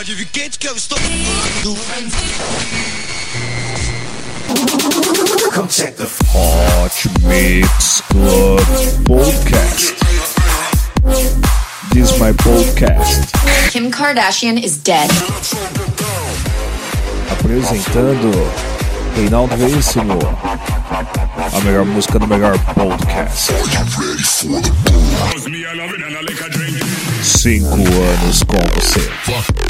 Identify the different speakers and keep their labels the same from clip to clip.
Speaker 1: pode vir quente que eu estou.
Speaker 2: Come check the Hot Mix Club Podcast. This is my podcast.
Speaker 3: Kim Kardashian is dead.
Speaker 2: Apresentando Reinaldo Veríssimo. A melhor música do melhor podcast. Cinco anos com você.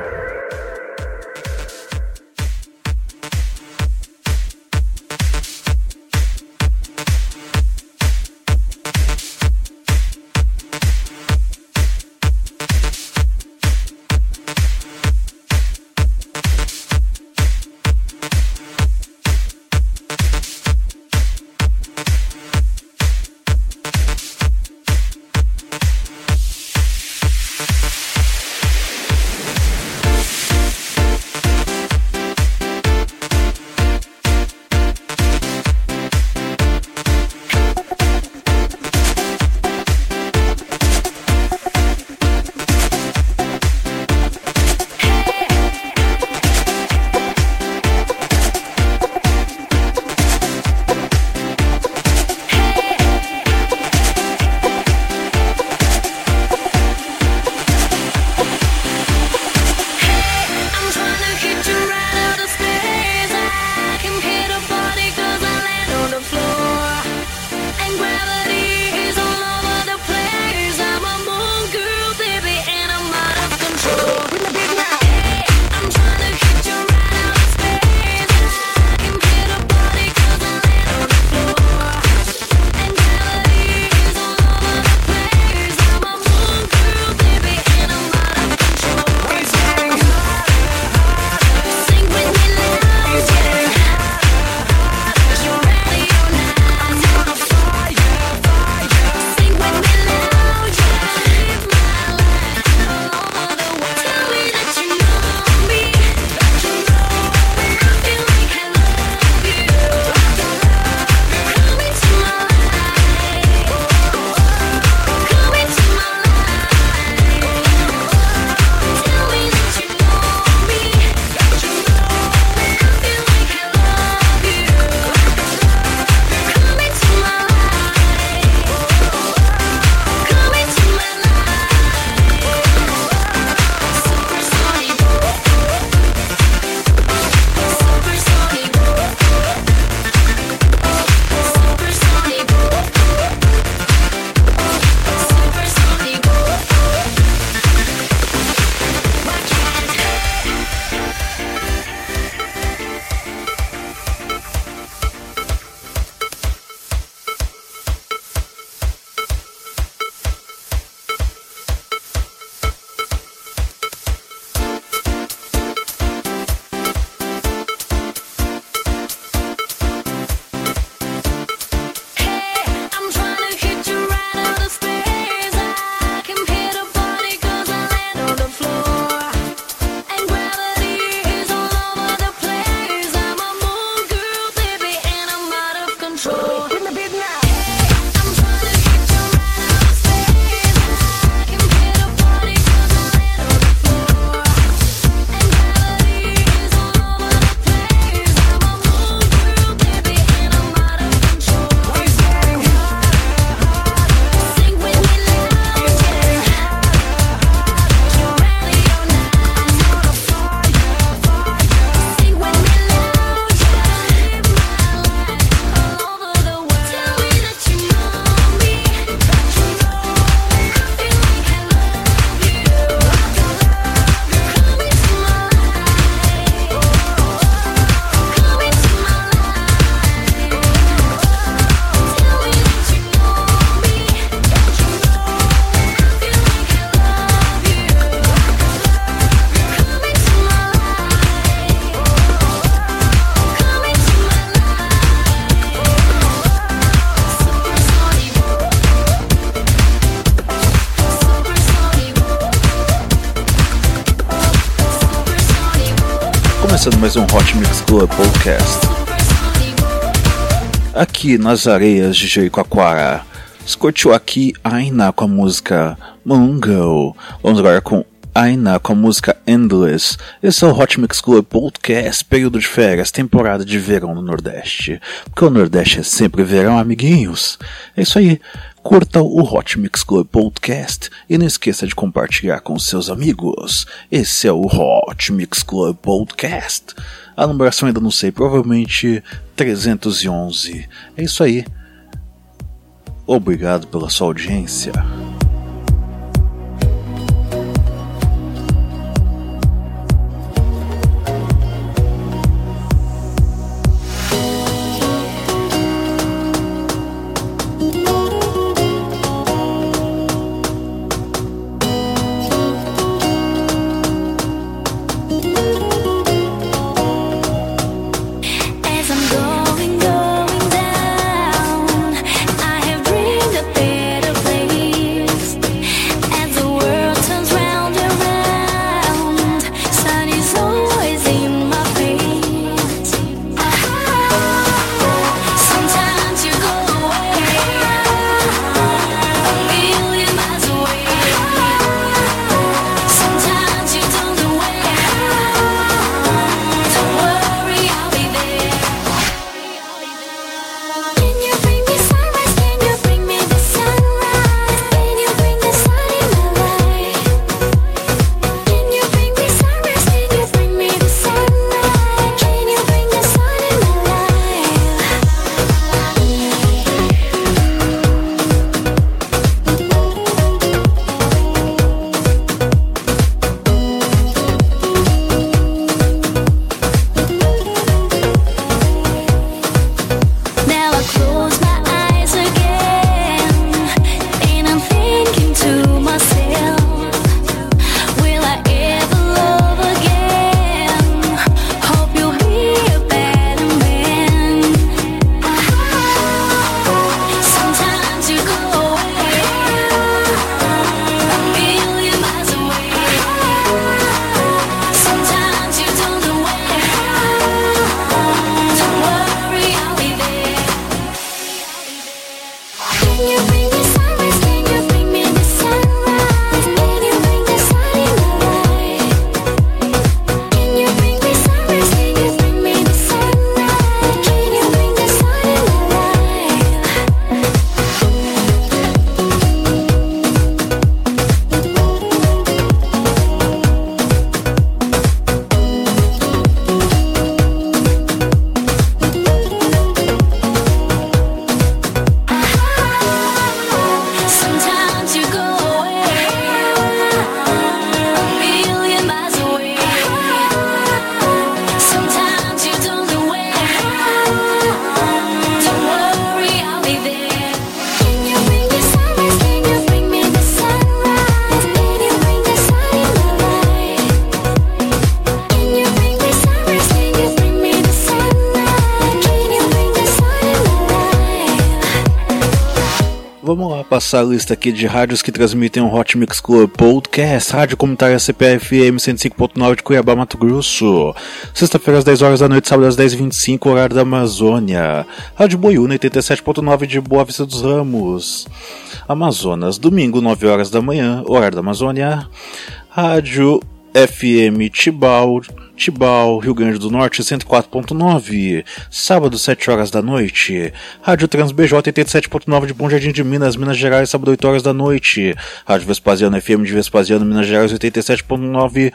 Speaker 4: Começando mais um Hot Mix Club Podcast. Aqui nas areias de Jericoacoara. Curtiu aqui Aina com a música Mungo. Vamos agora com Aina com a música Endless. Esse é o Hot Mix Club Podcast, período de férias, temporada de verão no Nordeste. Porque o Nordeste é sempre verão, amiguinhos. É isso aí. Curta o Hot Mix Club Podcast e não esqueça de compartilhar com seus amigos. Esse é o Hot Mix Club Podcast. A numeração ainda não sei, provavelmente 311. É isso aí. Obrigado pela sua audiência. Vamos lá passar a lista aqui de rádios que transmitem o Hot Mix Club Podcast, Rádio Comunitária CPFM 105.9 de Cuiabá, Mato Grosso. Sexta-feira às 10 horas da noite, sábado às 10h25, horário da Amazônia. Rádio Boiúna 87.9 de Boa Vista dos Ramos. Amazonas, domingo 9 horas da manhã, horário da Amazônia. Rádio FM Tibau, Tibau, Rio Grande do Norte 104.9, sábado 7 horas da noite, Rádio Trans BJ 87.9 de Bom Jardim de Minas, Minas Gerais, sábado 8 horas da noite, Rádio Vespasiano FM de Vespasiano, Minas Gerais 87.9,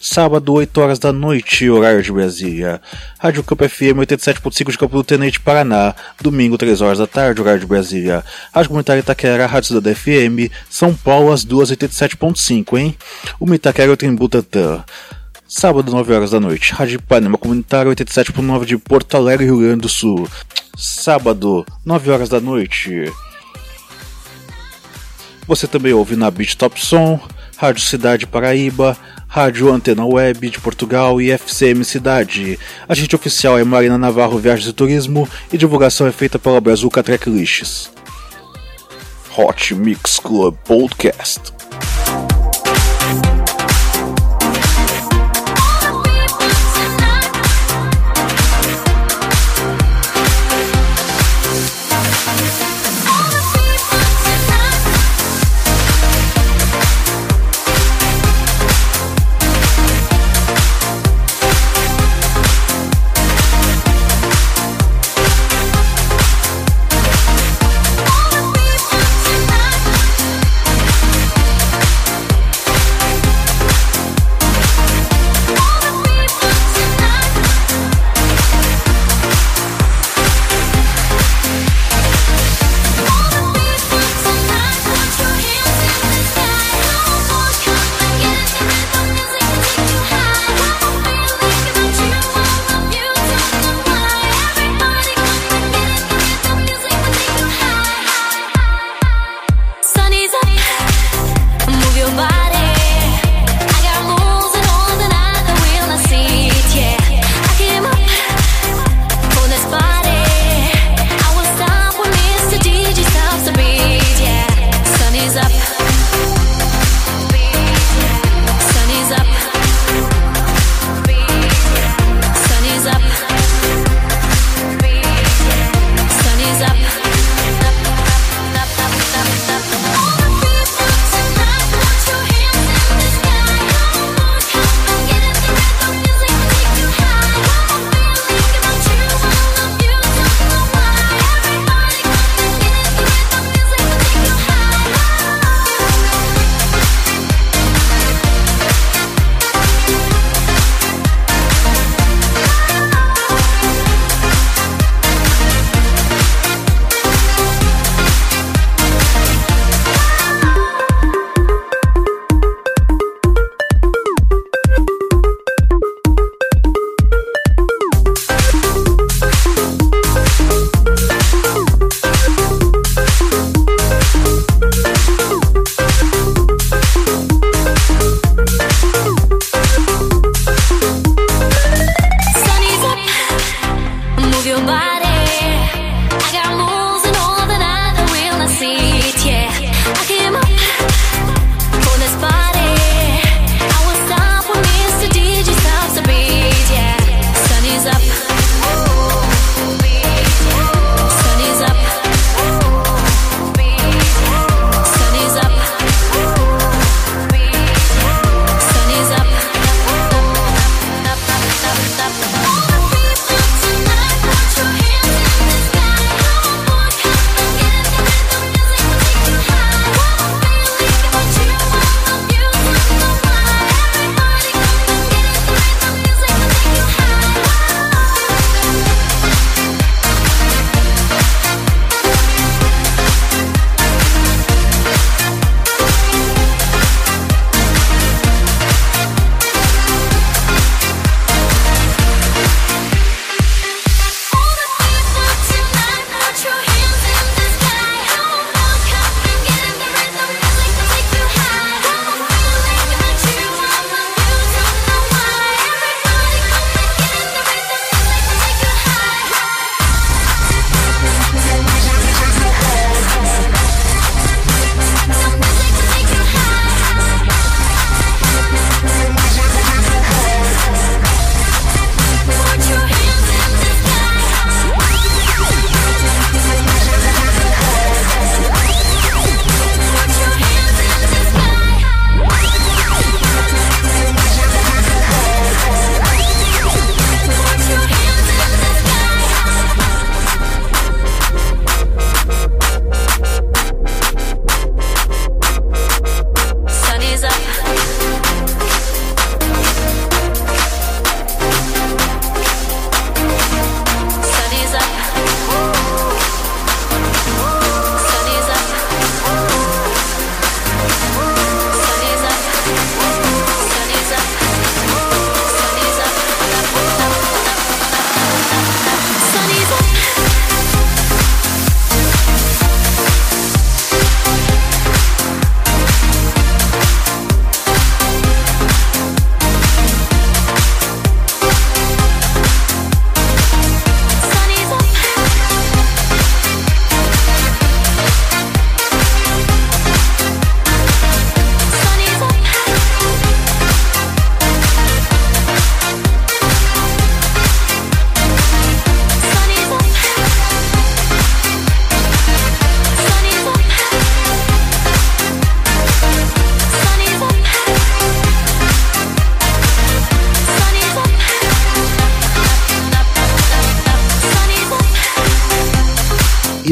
Speaker 4: sábado 8 horas da noite, horário de Brasília, Rádio Campo FM 87.5 de Campo do Tenente, Paraná, domingo 3 horas da tarde, horário de Brasília, Rádio Comunitária Itaquera, Rádio Cidade FM, São Paulo às 2 87.5, hein? Uma Itaquera e outra em Butantan. Sábado, 9 horas da noite. Rádio Panema Comunitária 87.9 de Porto Alegre, Rio Grande do Sul. Sábado, 9 horas da noite. Você também ouve na Beat Top Som, Rádio Cidade Paraíba, Rádio Antena Web de Portugal e FCM Cidade. Agente oficial é Marina Navarro Viagens e Turismo e divulgação é feita pela Brazuca Tracklists. Hot Mix Club Podcast.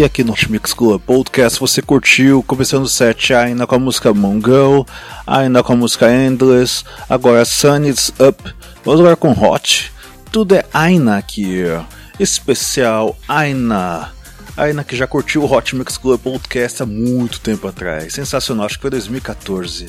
Speaker 4: Aqui no Mix Club Podcast você curtiu, começando o set ainda com a música Mongol, ainda com a música Endless, agora Sun Is Up, vamos agora com Hot, tudo é Aina aqui, especial Aina. Aina que já curtiu o Hot Mix Club Podcast há muito tempo atrás, sensacional, acho que foi 2014.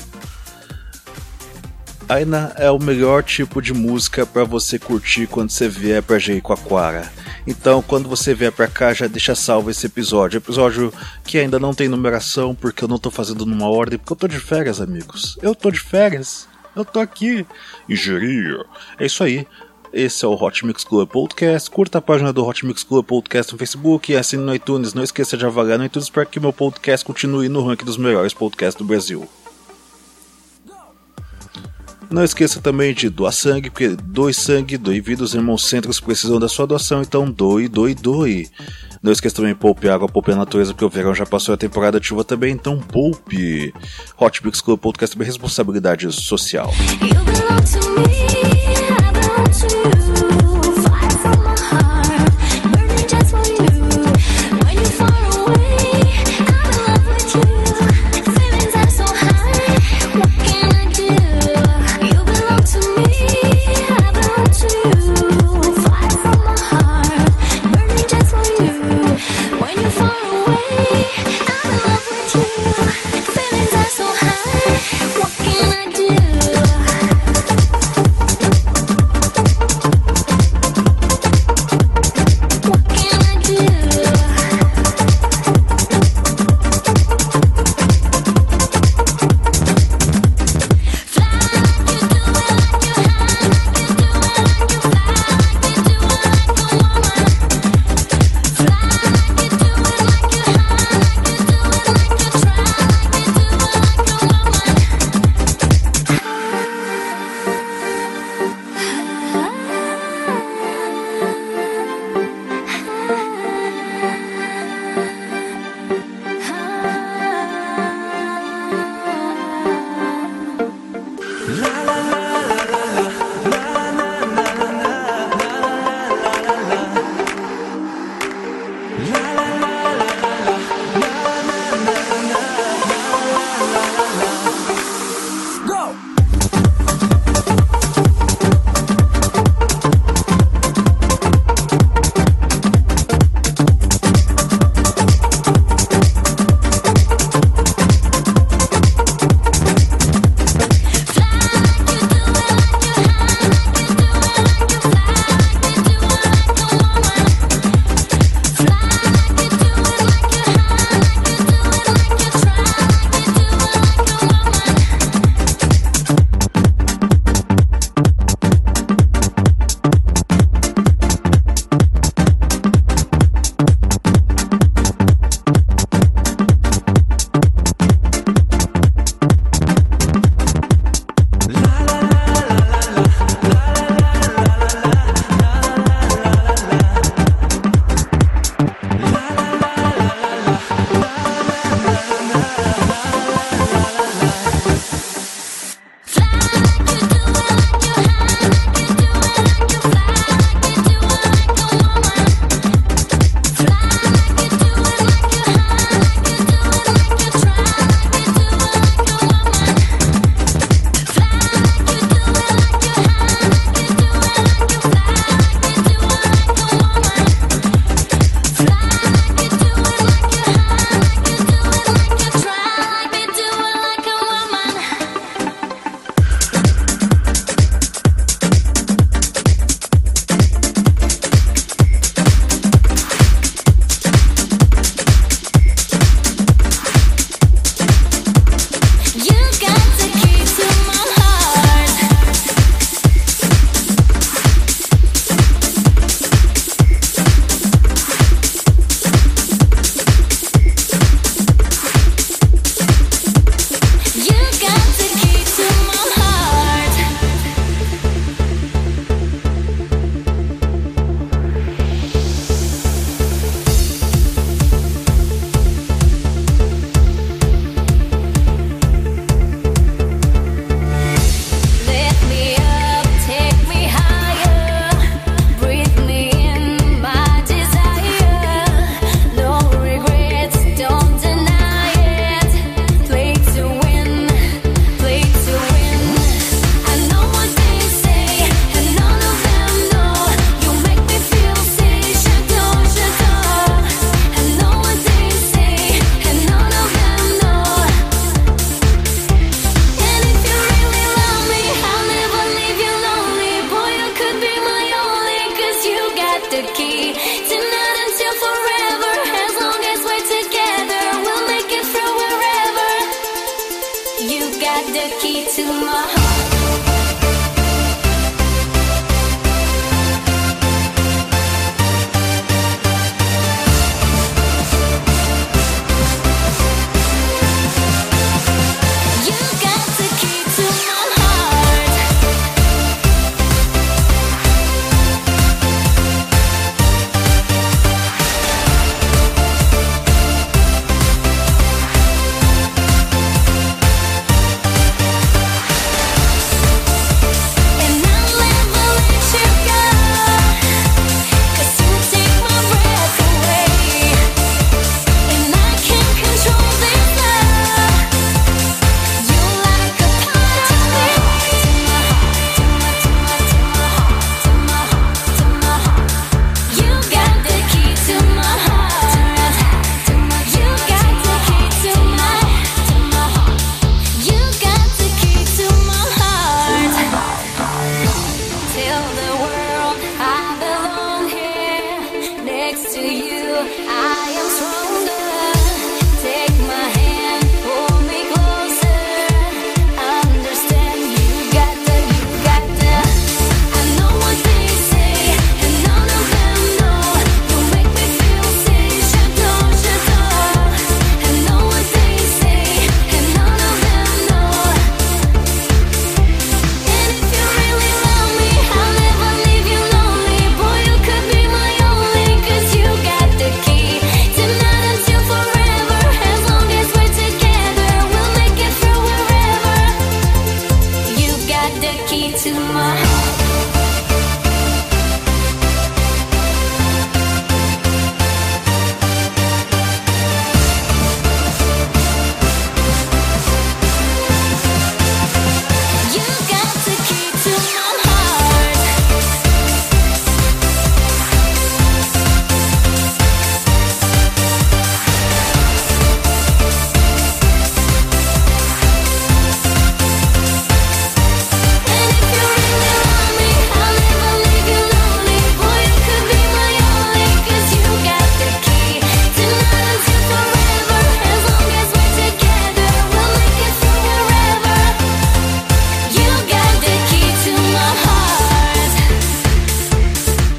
Speaker 4: Aina é o melhor tipo de música para você curtir quando você vier para Jericoacoara. Então, quando você vier para cá, já deixa salvo esse episódio. Episódio que ainda não tem numeração, porque eu não tô fazendo numa ordem, porque eu tô de férias, amigos. Eu tô de férias. Eu tô aqui. Jeri. É isso aí. Esse é o Hot Mix Club Podcast. Curta a página do Hot Mix Club Podcast no Facebook e assine no iTunes. Não esqueça de avaliar no iTunes para que meu podcast continue no ranking dos melhores podcasts do Brasil. Não esqueça também de doar sangue, porque doe sangue, doe vida, os irmãos centros precisam da sua doação, então doe, doe, doe. Não esqueça também poupe água, poupe a natureza, porque o verão já passou a temporada chuva também, então poupe. Hot Mix Club Podcast responsabilidade social.
Speaker 2: You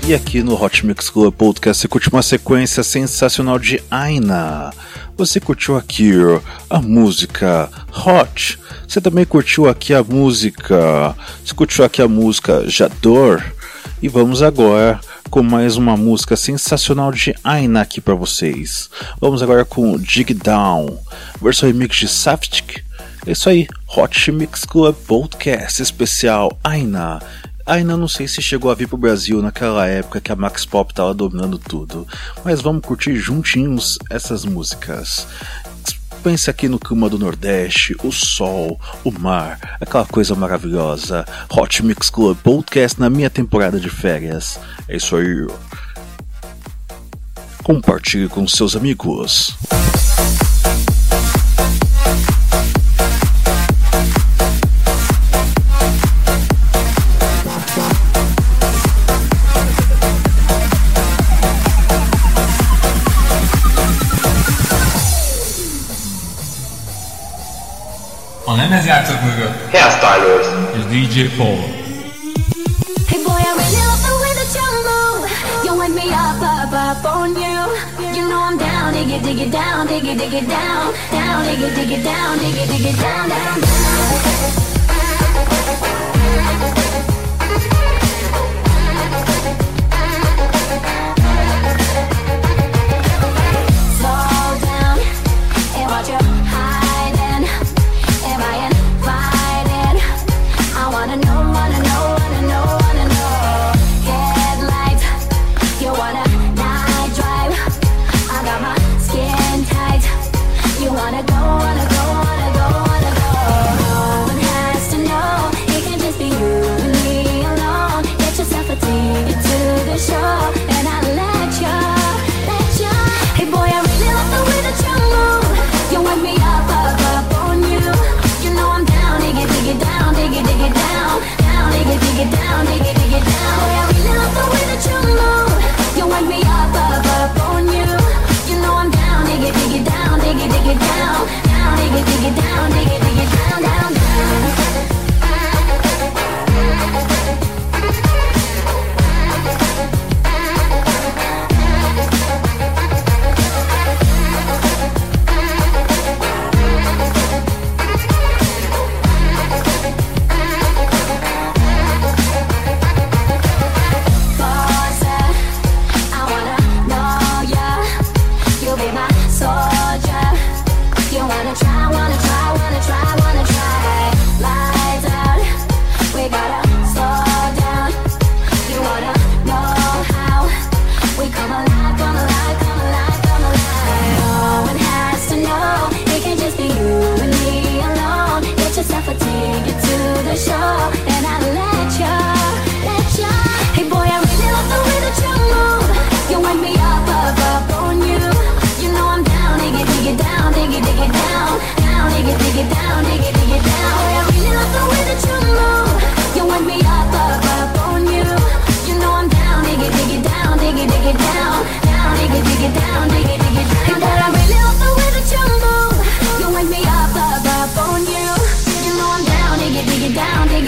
Speaker 4: E aqui no Hot Mix Club Podcast você curte uma sequência sensacional de Aina. Você curtiu aqui a música Hot. Você também curtiu aqui a música. Você curtiu aqui a música Jador. E vamos agora com mais uma música sensacional de Aina aqui para vocês. Vamos agora com Dig Down, versão remix de Saftik. É isso aí, Hot Mix Club Podcast especial Aina. Ainda não sei se chegou a vir pro Brasil naquela época que a Max Pop tava dominando tudo, mas vamos curtir juntinhos essas músicas. Pense aqui no clima do Nordeste, o sol, o mar, aquela coisa maravilhosa. Hot Mix Club Podcast na minha temporada de férias. É isso aí. Compartilhe com seus amigos.
Speaker 5: A lemezjátszók mögött
Speaker 1: Hairstylers.
Speaker 5: és DJ Paul.
Speaker 2: Hey boy, I really love the way that you move. You wake me up, up, up on you. You know I'm down, dig it, dig it down, dig it, dig it down, down, dig it, dig it down, dig it, dig it down, down, down.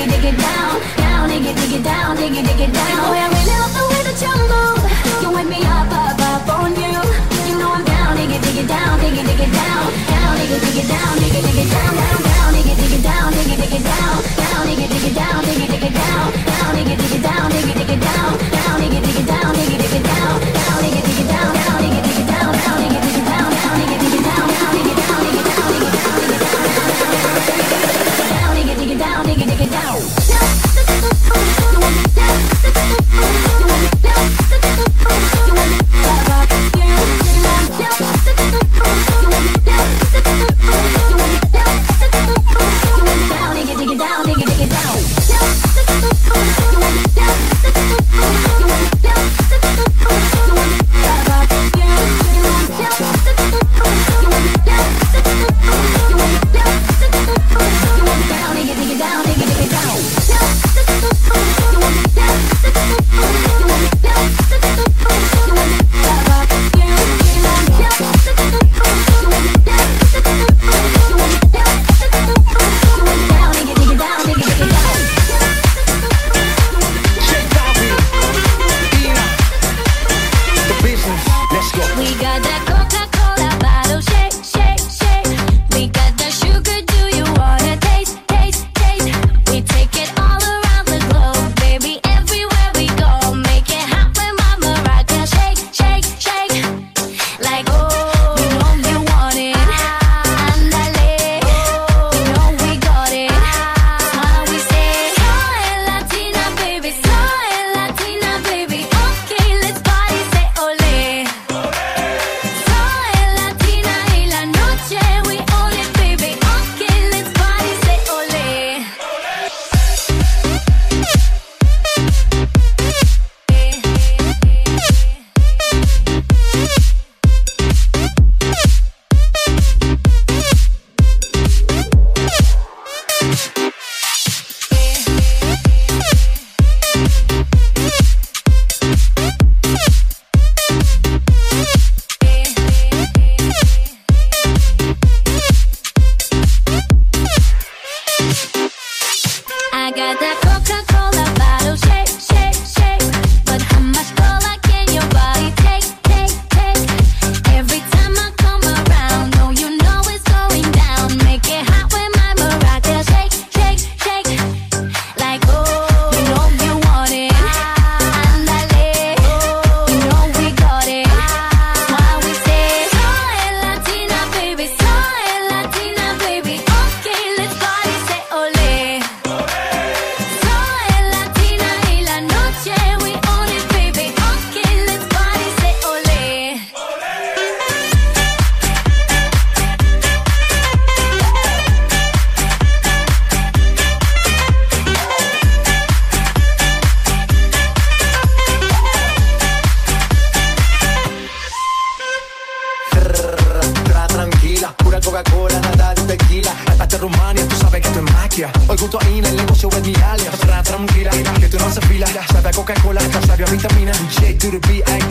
Speaker 2: dig it, dig it down, down, dig it, dig it down, dig it, dig it down. You know I really love the way that you move. You wake me up, up, up on you. You know I'm down, dig it, dig it down, dig it, dig it down, down, dig dig it down, dig dig it down, down, down, dig it, dig it down, dig it, dig it down, down, dig it, dig it down, dig it, dig it down, down, dig it, dig it down, dig it, dig it down, down, dig it, dig it down, dig it, dig it down.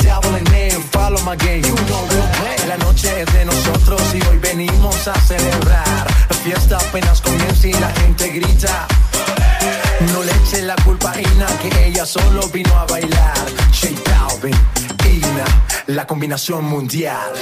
Speaker 1: devil
Speaker 2: and name, follow my game, you know we'll play. La noche es de nosotros y hoy venimos a celebrar. La fiesta apenas comienza y la gente grita. No le eche la culpa a Ina, que ella solo vino a bailar. J Ina, la combinación mundial.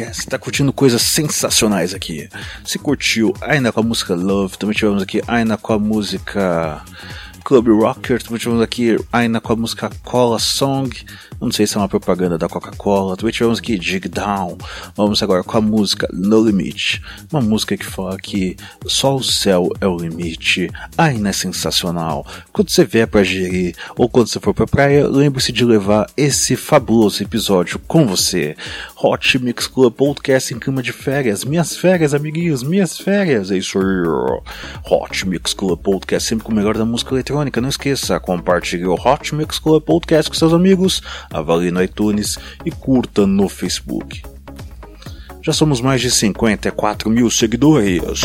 Speaker 4: Podcast. Tá curtindo coisas sensacionais aqui. Se curtiu ainda com a música Love, também tivemos aqui ainda com a música Club Rocker, também tivemos aqui ainda com a música Cola Song. Não sei se é uma propaganda da Coca-Cola. Também tivemos aqui Dig Down. Vamos agora com a música No Limit. Uma música que fala que só o céu é o limite. Ainda é sensacional. Quando você vier pra gerir ou quando você for pra praia, lembre-se de levar esse fabuloso episódio com você. Hot Mix Club Podcast em clima de férias. Minhas férias, amiguinhos, minhas férias. É isso aí. Hot Mix Club Podcast sempre com o melhor da música eletrônica. Não esqueça, compartilhe o Hot Mix Club Podcast com seus amigos, avalie no iTunes e curta no Facebook. Já somos mais de 54 mil seguidores.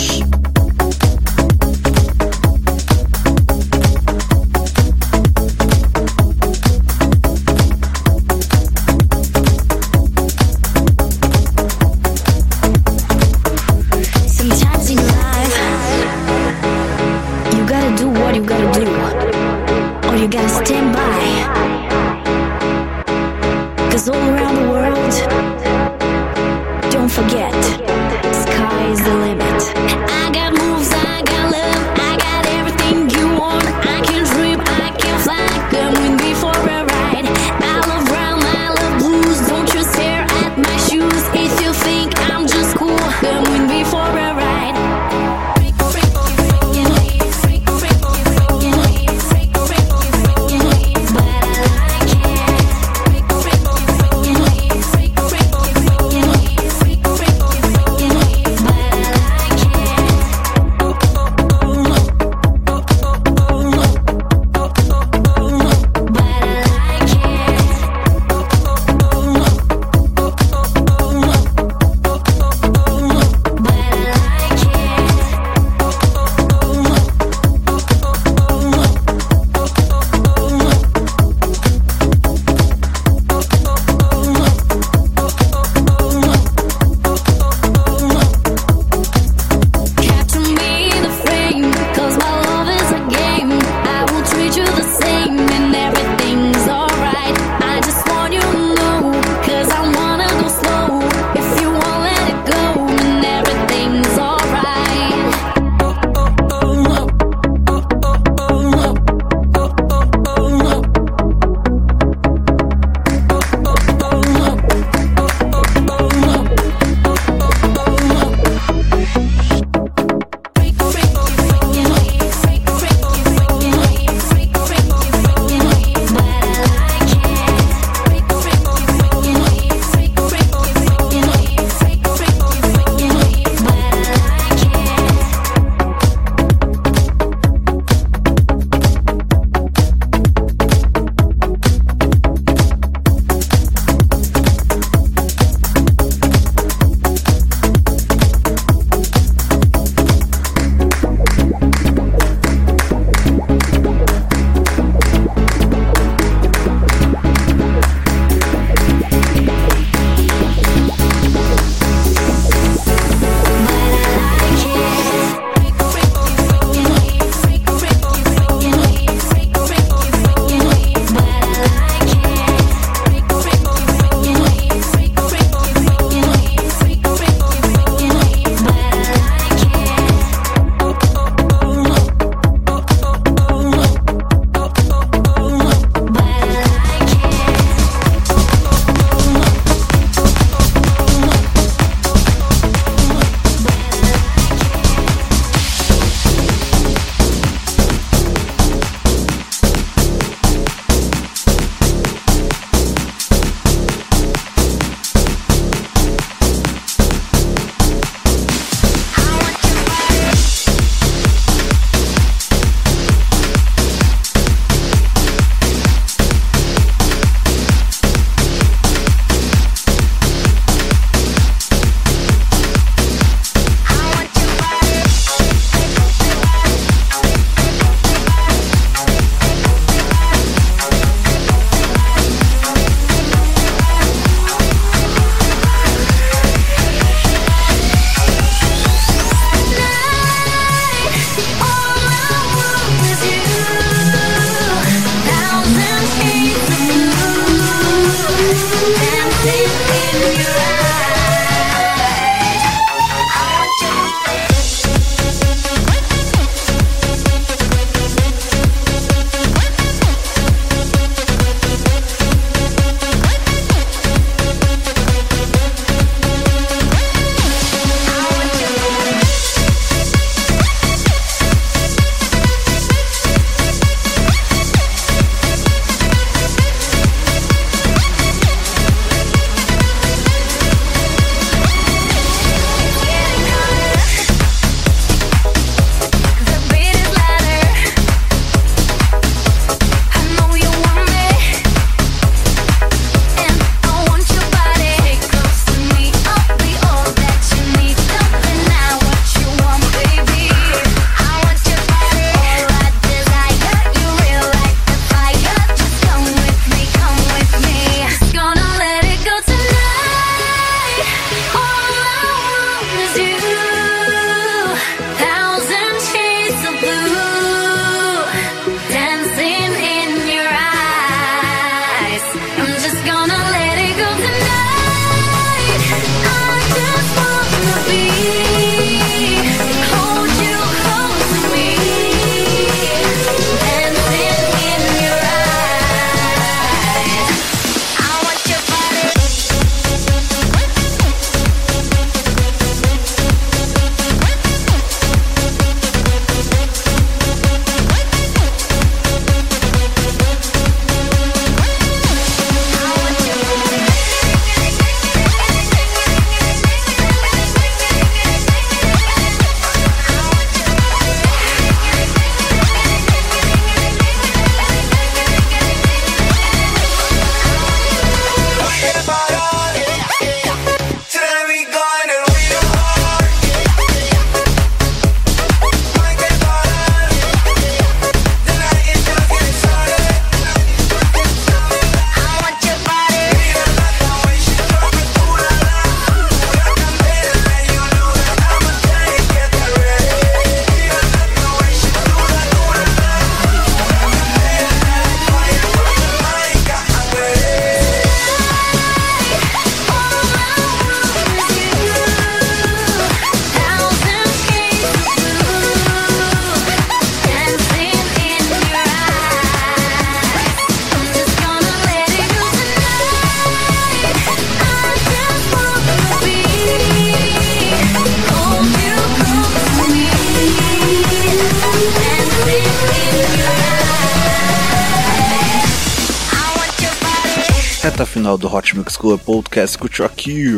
Speaker 4: Final do Hot Mix Club Podcast curtiu aqui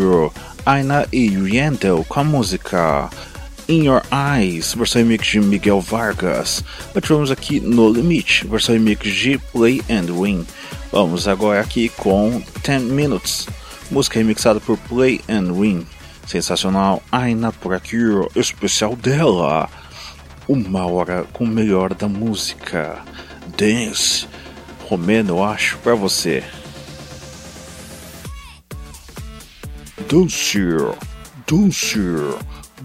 Speaker 4: Aina e Yandel com a música In Your Eyes, versão remix de Miguel Vargas. Tivemos aqui No Limite, versão remix de Play and Win. Vamos agora aqui com 10 Minutes, música remixada por Play and Win. Sensacional, Aina por aqui, especial dela. Uma hora com o melhor da música. Dance. Romeno, acho, pra você. Dance, dance,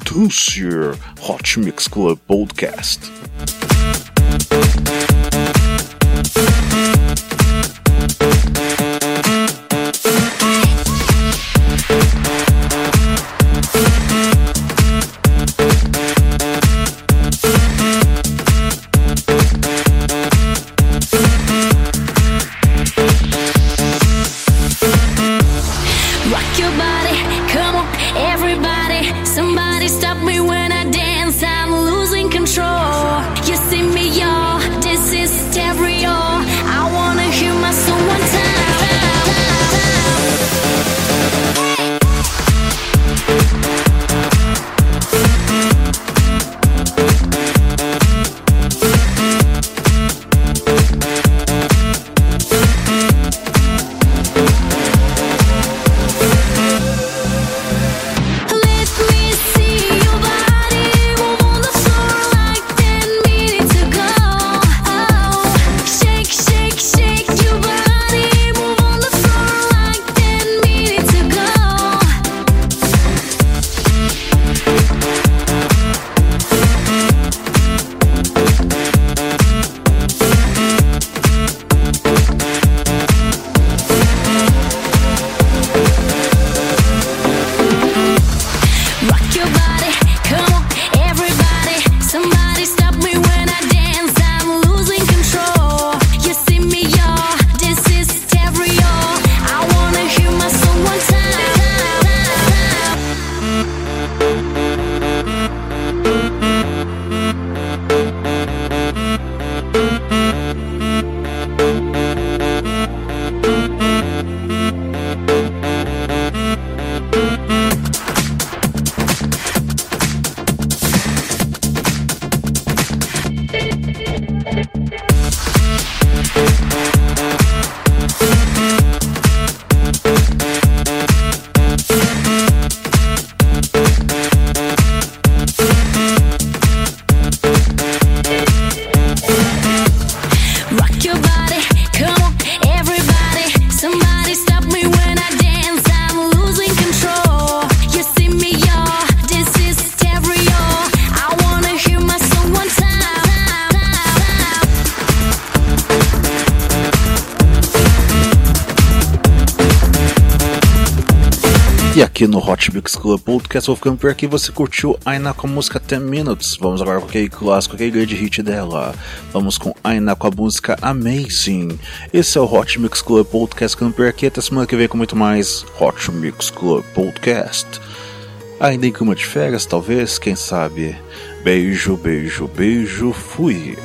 Speaker 4: dance, Hot Mix Club Podcast. Podcast, vou ficando por aqui. Você curtiu Aina com a música 10 Minutes? Vamos agora com aquele clássico, aquele grande hit dela. Vamos com Aina com a música Amazing. Esse é o Hot Mix Club Podcast, ficando por aqui. Até semana que vem com muito mais Hot Mix Club Podcast. Ainda em clima de férias, talvez, quem sabe? Beijo, beijo, beijo, fui.